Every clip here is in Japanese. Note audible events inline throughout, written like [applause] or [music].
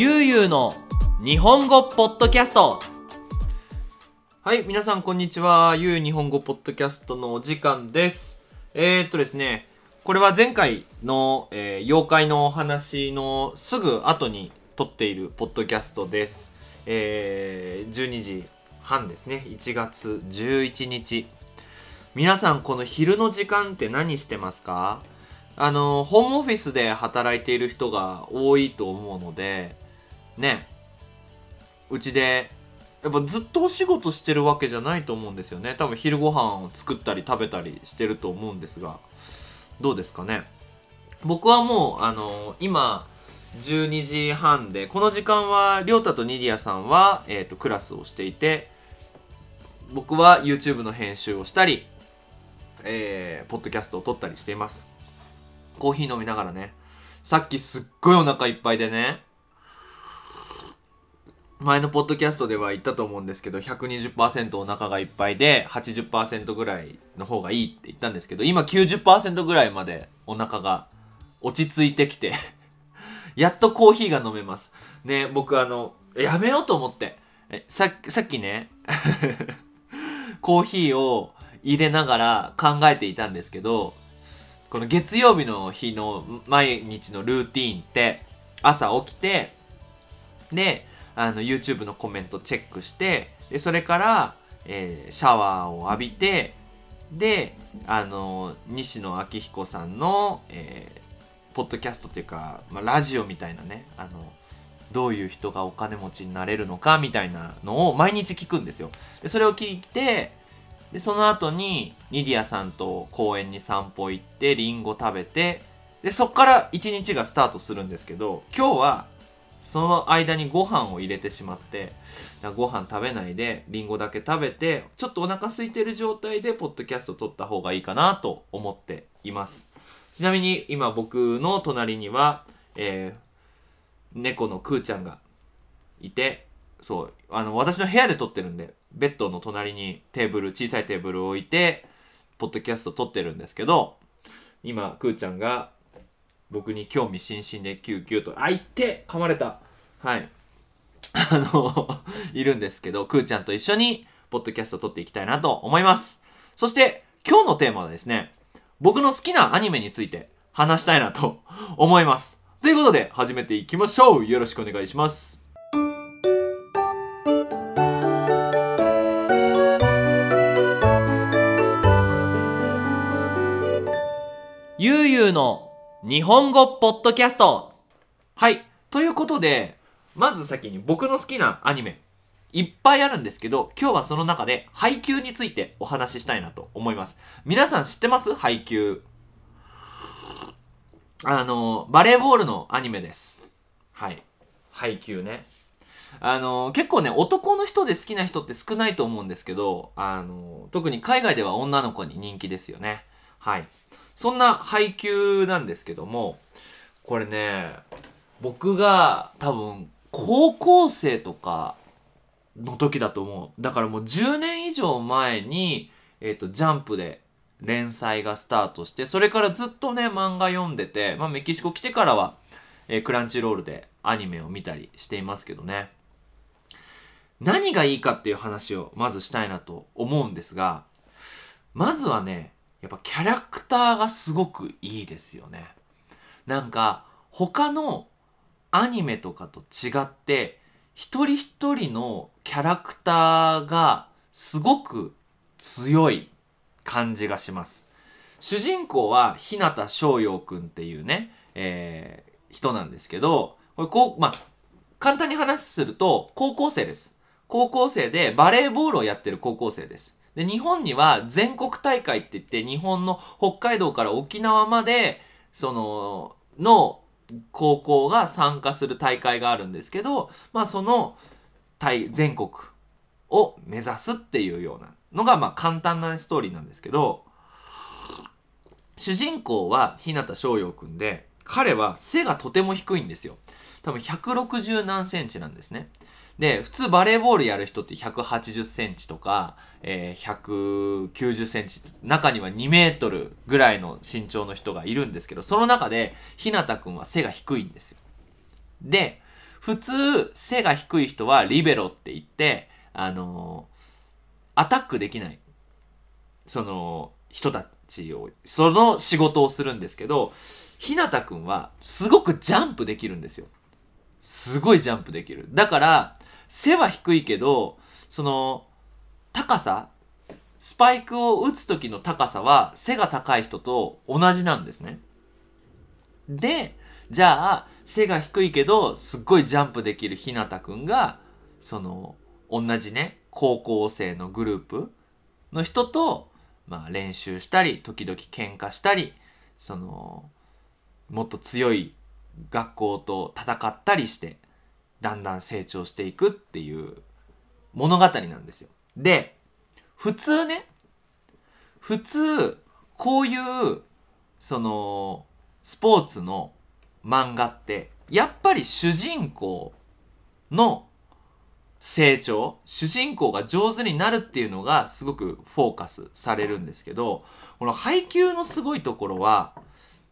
ゆうゆうの日本語ポッドキャスト。はい皆さんこんにちは。ゆう日本語ポッドキャストのお時間です。えー、っとですねこれは前回の、えー妖怪のお話のすぐ後に撮っているポッドキャストです。えー12時半ですね。1月11日皆さんこの昼の時間って何してますか？あのホームオフィスで働いている人が多いと思うのでねうちでやっぱずっとお仕事してるわけじゃないと思うんですよね。多分昼ご飯を作ったり食べたりしてると思うんですが。どうですかね？僕はもうあの今12時半でこの時間はりょうたとニディアさんは、えー、とクラスをしていて僕は YouTube の編集をしたり、えー、ポッドキャストを撮ったりしています。コーヒー飲みながらね。さっきすっごいお腹いっぱいでね前のポッドキャストでは言ったと思うんですけど120%お腹がいっぱいで80%ぐらいの方がいいって言ったんですけど今90%ぐらいまでお腹が落ち着いてきて [laughs] やっとコーヒーが飲めます。ね僕あのやめようと思って。さっきね [laughs] コーヒーを入れながら考えていたんですけどこの月曜日の日の毎日のルーティンって朝起きてであの YouTube のコメントチェックしてでそれから、えーシャワーを浴びてであの西野昭彦さんの、えーポッドキャストっていうか、まあ、ラジオみたいなねあのどういう人がお金持ちになれるのかみたいなのを毎日聞くんですよ。でそれを聞いてでその後にニディアさんと公園に散歩行ってリンゴ食べてでそっから一日がスタートするんですけど今日はその間にご飯を入れてしまってご飯食べないでリンゴだけ食べてちょっとお腹空いてる状態でポッドキャスト撮った方がいいかなと思っています。ちなみに今僕の隣には、えー猫のくーちゃんがいてそうあの私の部屋で撮ってるんでベッドの隣にテーブル小さいテーブルを置いてポッドキャスト撮ってるんですけど今くーちゃんが僕に興味津々でキューキューとあいって噛まれた。はい。[laughs] あのいるんですけどくーちゃんと一緒にポッドキャスト撮っていきたいなと思います。そして今日のテーマはですね僕の好きなアニメについて話したいなと思います。ということで始めていきましょう。よろしくお願いします。ゆうゆうの日本語ポッドキャスト。はい。ということでまず先に僕の好きなアニメいっぱいあるんですけど今日はその中で配給についてお話ししたいなと思います。皆さん知ってます？配給あのバレーボールのアニメです。はい。配給ね。あの結構ね男の人で好きな人って少ないと思うんですけどあの特に海外では女の子に人気ですよね。はいそんな配給なんですけどもこれね僕が多分高校生とかの時だと思う。だからもう10年以上前に、えっとジャンプで連載がスタートしてそれからずっとね漫画読んでて、まあ、メキシコ来てからは、えークランチロールでアニメを見たりしていますけどね。何がいいかっていう話をまずしたいなと思うんですがまずはねやっぱキャラクターがすごくいいですよね。なんか他のアニメとかと違って一人一人のキャラクターがすごく強い感じがします。主人公は日向翔陽くんっていうね、えー人なんですけどこれこうまあ簡単に話すると高校生です。高校生でバレーボールをやってる高校生です。で日本には全国大会って言って日本の北海道から沖縄までそのの高校が参加する大会があるんですけどまあその全国を目指すっていうようなのがまあ簡単なストーリーなんですけど主人公は日向翔陽くんで彼は背がとても低いんですよ。多分160何センチなんですね。で普通バレーボールやる人って180センチとか、えー190センチ中には2メートルぐらいの身長の人がいるんですけどその中で日向くんは背が低いんですよで普通、背が低い人はリベロって言って、あのアタックできない、その、人たちを、その仕事をするんですけど、ひなたくんは、すごくジャンプできるんですよ。すごいジャンプできる。だから、背は低いけど、その、高さ、スパイクを打つ時の高さは背が高い人と同じなんですね。で、じゃあ、背が低いけど、すっごいジャンプできるひなたくんが、その、同じね、高校生のグループの人と、まあ練習したり、時々喧嘩したり、その、もっと強い学校と戦ったりして、だんだん成長していくっていう物語なんですよ。で、普通ね、普通、こういう、その、スポーツの漫画って、やっぱり主人公の成長、主人公が上手になるっていうのがすごくフォーカスされるんですけど、この配給のすごいところは、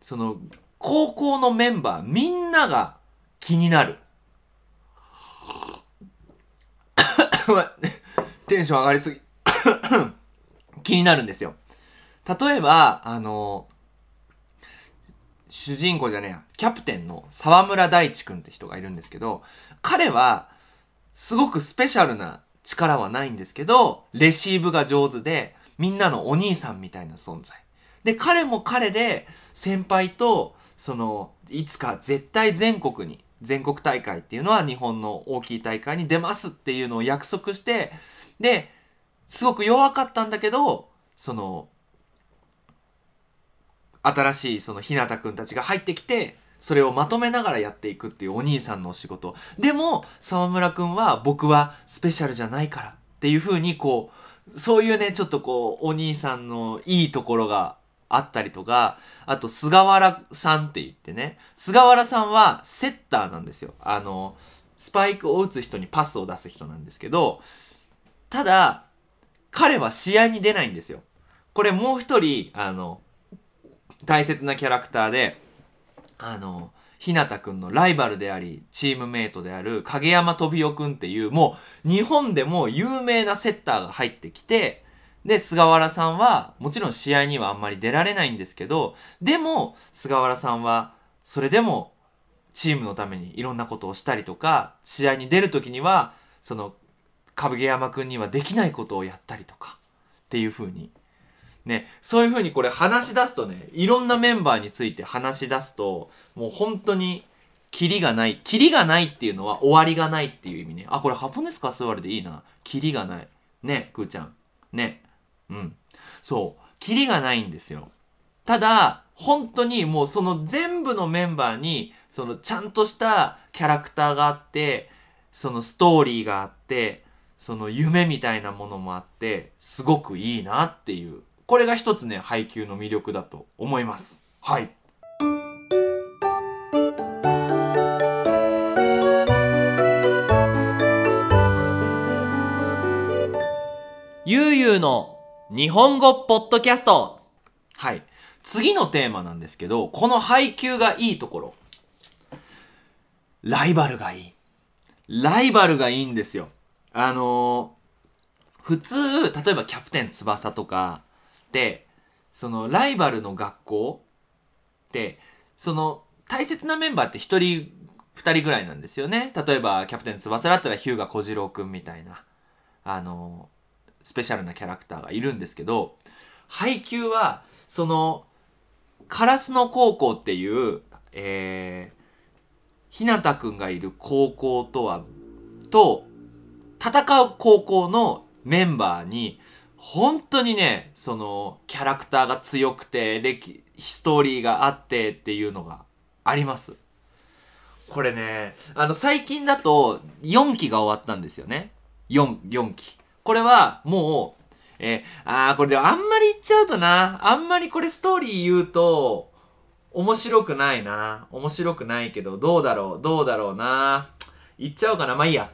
その、高校のメンバーみんなが気になる。[coughs] テンション上がりすぎ。[coughs] 気になるんですよ。例えば、あの、主人公じゃねえや、キャプテンの沢村大地くんって人がいるんですけど、彼は、すごくスペシャルな力はないんですけど、レシーブが上手で、みんなのお兄さんみたいな存在。で、彼も彼で、先輩と、その、いつか絶対全国に、全国大会っていうのは日本の大きい大会に出ますっていうのを約束して、で、すごく弱かったんだけど、その、新しいそのひなたくんたちが入ってきて、それをまとめながらやっていくっていうお兄さんのお仕事。でも、沢村くんは僕はスペシャルじゃないからっていう風にこう、そういうね、ちょっとこう、お兄さんのいいところがあったりとか、あと、菅原さんって言ってね、菅原さんはセッターなんですよ。あの、スパイクを打つ人にパスを出す人なんですけど、ただ、彼は試合に出ないんですよ。これもう一人、あの、大切なキャラクターで、あの、ひなたくんのライバルであり、チームメイトである影山飛雄くんっていう、もう日本でも有名なセッターが入ってきて、で、菅原さんは、もちろん試合にはあんまり出られないんですけど、でも、菅原さんは、それでも、チームのためにいろんなことをしたりとか、試合に出るときには、その、影山くんにはできないことをやったりとか、っていう風に。ね、そういう風にこれ話し出すとね、いろんなメンバーについて話し出すと、もう本当に、キリがない。キリがないっていうのは終わりがないっていう意味ね。あ、これハポネスカスワルでいいな。キリがない。ね、くーちゃん。ね。うん。そう。キリがないんですよ。ただ、本当にもうその全部のメンバーに、そのちゃんとしたキャラクターがあって、そのストーリーがあって、その夢みたいなものもあって、すごくいいなっていう。これが一つね、配給の魅力だと思います。はい。ゆうゆうの日本語ポッドキャスト。はい。次のテーマなんですけど、この配給がいいところ。ライバルがいい。ライバルがいいんですよ。あのー普通、例えばキャプテン翼とかで、そのライバルの学校って、その大切なメンバーって一人、二人ぐらいなんですよね。例えばキャプテン翼だったら日向小次郎くんみたいな、あのースペシャルなキャラクターがいるんですけど、配給は、その、カラスの高校っていう、えー、ひなたくんがいる高校とは、と、戦う高校のメンバーに、本当にね、その、キャラクターが強くて、歴、ストーリーがあってっていうのがあります。これね、あの、最近だと4期が終わったんですよね。4、4期。これはもう、えーあー、これであんまり言っちゃうとな、あんまりこれストーリー言うと、面白くないな。面白くないけど、どうだろう、どうだろうな。言っちゃおうかな。まあいいや。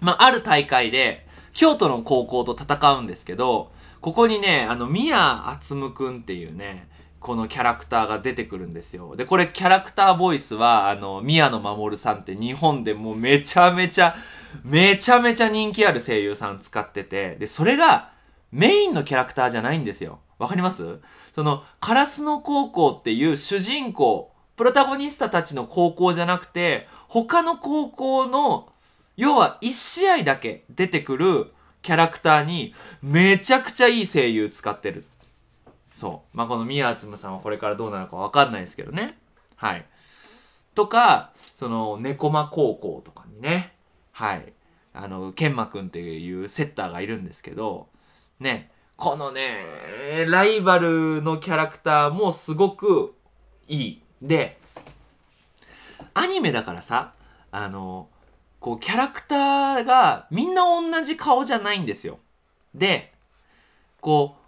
まあ、ある大会で、京都の高校と戦うんですけど、ここにね、あの、宮敦夢くんっていうね、このキャラクターが出てくるんですよ。で、これキャラクターボイスは、あの、宮野守さんって日本でもうめちゃめちゃ、めちゃめちゃ人気ある声優さん使ってて、で、それがメインのキャラクターじゃないんですよ。わかります？その、カラスの高校っていう主人公、プロタゴニスタたちの高校じゃなくて、他の高校の、要は1試合だけ出てくるキャラクターにめちゃくちゃいい声優使ってる。そう。まあ、この宮つむさんはこれからどうなるかわかんないですけどね。はい。とか、その、猫間高校とかにね、はい。あの、ケンマくんっていうセッターがいるんですけど、ね、このね、ライバルのキャラクターもすごくいい。で、アニメだからさ、あの、こう、キャラクターがみんな同じ顔じゃないんですよ。で、こう、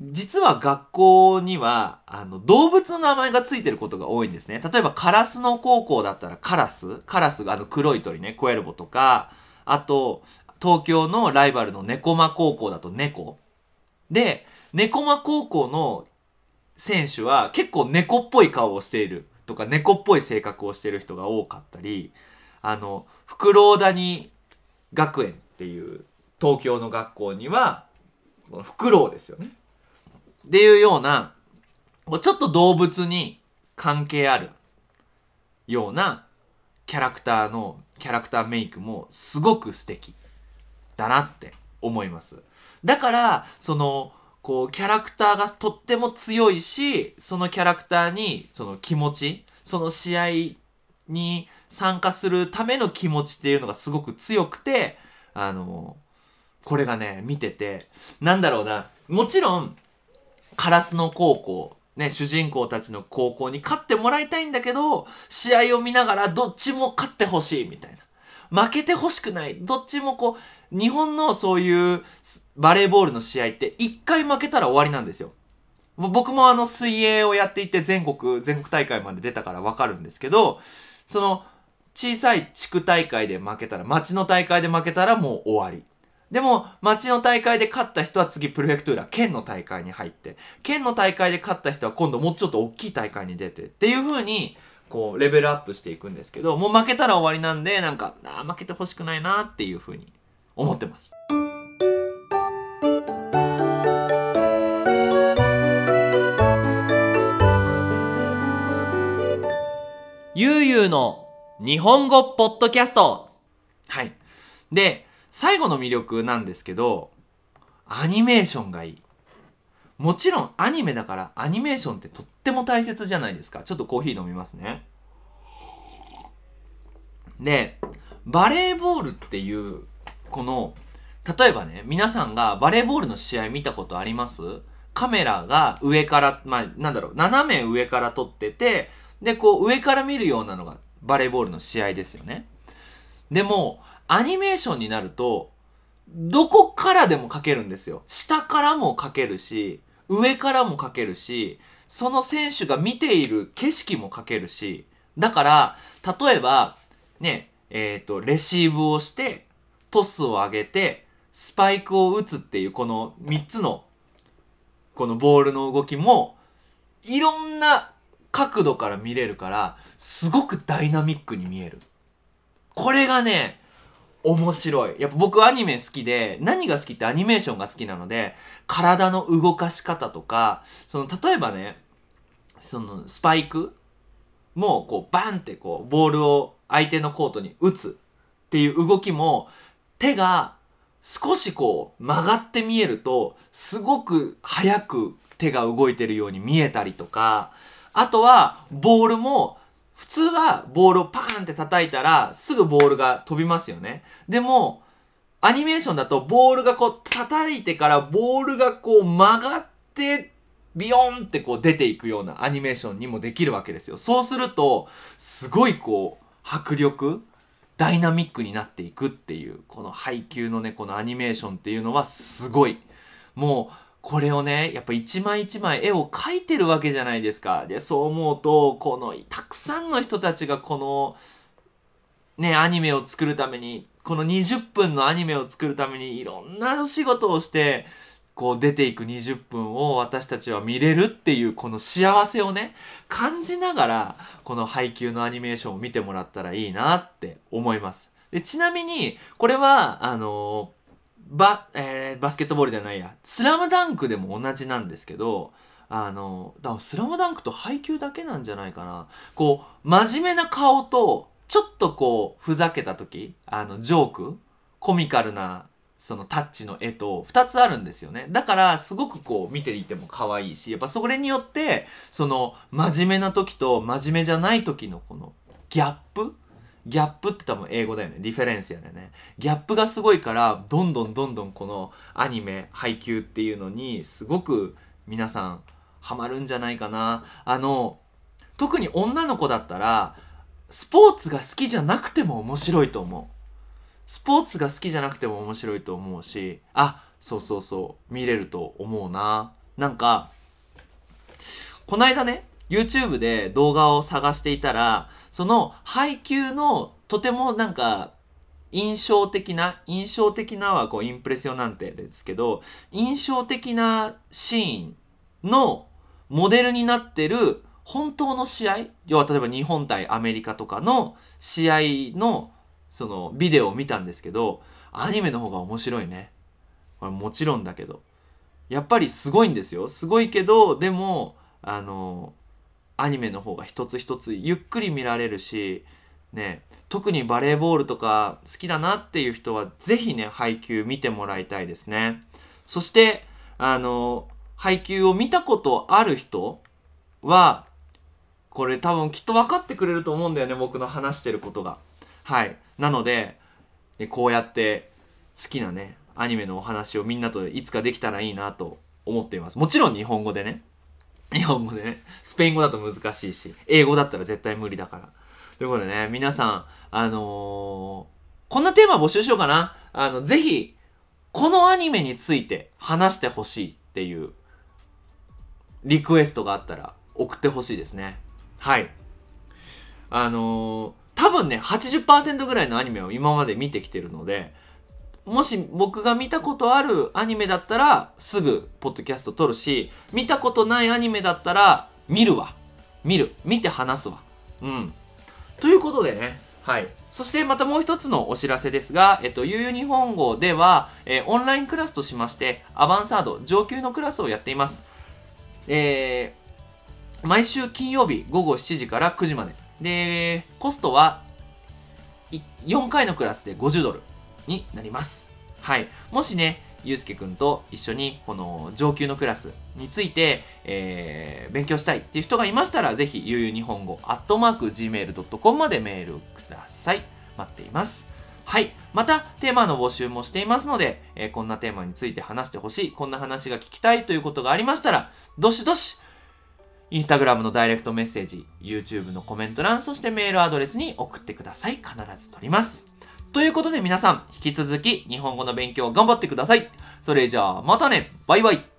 実は学校には、あの、動物の名前がついてることが多いんですね。例えば、カラスの高校だったらカラスカラスがあの黒い鳥ね、コエルボとか、あと、東京のライバルの猫間高校だと猫。で、猫間高校の選手は結構猫っぽい顔をしているとか、猫っぽい性格をしている人が多かったり、あの、フクロウ谷学園っていう東京の学校には、フクロウですよね。っていうような、ちょっと動物に関係あるようなキャラクターの、キャラクターメイクもすごく素敵だなって思います。だから、その、こう、キャラクターがとっても強いし、そのキャラクターに、その気持ち、その試合に参加するための気持ちっていうのがすごく強くて、あの、これがね、見てて、なんだろうな、もちろん、カラスの高校、ね、主人公たちの高校に勝ってもらいたいんだけど、試合を見ながらどっちも勝ってほしいみたいな。負けてほしくない。どっちもこう、日本のそういうバレーボールの試合って一回負けたら終わりなんですよ。僕もあの水泳をやっていて全国、全国大会まで出たからわかるんですけど、その小さい地区大会で負けたら、町の大会で負けたらもう終わり。でも、町の大会で勝った人は次プロフェクトゥーラ、県の大会に入って、県の大会で勝った人は今度もうちょっと大きい大会に出て、っていう風に、こう、レベルアップしていくんですけど、もう負けたら終わりなんで、なんか、あ負けてほしくないなっていう風に思ってます。ゆうゆうの日本語ポッドキャスト。はい。で、最後の魅力なんですけど、アニメーションがいい。もちろんアニメだからアニメーションってとっても大切じゃないですか。ちょっとコーヒー飲みますね。で、バレーボールっていう、この、例えばね、皆さんがバレーボールの試合見たことあります？カメラが上から、まあ、なんだろう、斜め上から撮ってて、で、こう上から見るようなのがバレーボールの試合ですよね。でも、アニメーションになると、どこからでも描けるんですよ。下からも描けるし、上からも描けるし、その選手が見ている景色も描けるし、だから、例えば、ね、えっ、ー、と、レシーブをして、トスを上げて、スパイクを打つっていうこの3つの、このボールの動きも、いろんな角度から見れるから、すごくダイナミックに見える。これがね、面白い。やっぱ僕アニメ好きで、何が好きってアニメーションが好きなので、体の動かし方とか、その、例えばね、その、スパイクも、こう、バンってこう、ボールを相手のコートに打つっていう動きも、手が少しこう、曲がって見えると、すごく速く手が動いてるように見えたりとか、あとは、ボールも、普通はボールをパーンって叩いたらすぐボールが飛びますよね。でも、アニメーションだとボールがこう叩いてからボールがこう曲がってビヨーンってこう出ていくようなアニメーションにもできるわけですよ。そうすると、すごいこう迫力、ダイナミックになっていくっていう、この配球のね、このアニメーションっていうのはすごい。もう、これをね、やっぱ一枚一枚絵を描いてるわけじゃないですか。で、そう思うと、この、たくさんの人たちがこの、ね、アニメを作るために、この20分のアニメを作るためにいろんな仕事をして、こう出ていく20分を私たちは見れるっていうこの幸せをね感じながらこの配給のアニメーションを見てもらったらいいなって思いますでちなみにこれはあのバ,、えー、バスケットボールじゃないやスラムダンクでも同じなんですけどあのだからスラムダンクと配給だけなんじゃないかなこう真面目な顔とちょっとこうふざけた時あのジョークコミカルなそのタッチの絵と2つあるんですよね。だからすごくこう見ていても可愛いし、やっぱそれによってその真面目な時と真面目じゃない時のこのギャップギャップって多分英語だよね。 differenceやだよね。ギャップがすごいから、どんどんどんどんこのアニメ、ハイキューっていうのにすごく皆さんハマるんじゃないかな。あの、特に女の子だったら、スポーツが好きじゃなくても面白いと思う。スポーツが好きじゃなくても面白いと思うし、あ、そうそうそう、見れると思うな。なんか、この間ね、YouTube で動画を探していたら、その配給のとてもなんか印象的な、印象的なはこうインプレッショナンなんてですけど、印象的なシーンのモデルになってる本当の試合要は例えば日本対アメリカとかの試合のそのビデオを見たんですけど、アニメの方が面白いね。これもちろんだけど。やっぱりすごいんですよ。すごいけど、でも、あの、アニメの方が一つ一つゆっくり見られるし、ね、特にバレーボールとか好きだなっていう人は、ぜひね、配給見てもらいたいですね。そして、あの、配給を見たことある人は、これ多分きっと分かってくれると思うんだよね、僕の話してることが。はい。なので、こうやって好きなね、アニメのお話をみんなといつかできたらいいなと思っています。もちろん日本語でね。[laughs] 日本語でね。スペイン語だと難しいし、英語だったら絶対無理だから。ということでね、皆さん、あのー、こんなテーマ募集しようかな。あの、ぜひ、このアニメについて話してほしいっていうリクエストがあったら送ってほしいですね。はい。あのー多分ね、80%ぐらいのアニメを今まで見てきてるので、もし僕が見たことあるアニメだったら、すぐポッドキャスト撮るし、見たことないアニメだったら、見るわ。見る。見て話すわ。うん。ということでね、はい。そしてまたもう一つのお知らせですが、えっと、ゆうゆう日本語では、えー、オンラインクラスとしまして、アバンサード、上級のクラスをやっています。えー、毎週金曜日午後7時から9時までで、コストは4回のクラスで50ドルになります。はい。もしね、ゆうすけくんと一緒にこの上級のクラスについて、えー、勉強したいっていう人がいましたら、ぜひ、ゆうゆう日本語、アットマーク、gmail.com までメールください。待っています。はい。また、テーマの募集もしていますので、えー、こんなテーマについて話してほしい、こんな話が聞きたいということがありましたら、どしどしインスタグラムのダイレクトメッセージ、YouTube のコメント欄、そしてメールアドレスに送ってください。必ず取ります。ということで皆さん、引き続き日本語の勉強頑張ってください。それじゃあ、またねバイバイ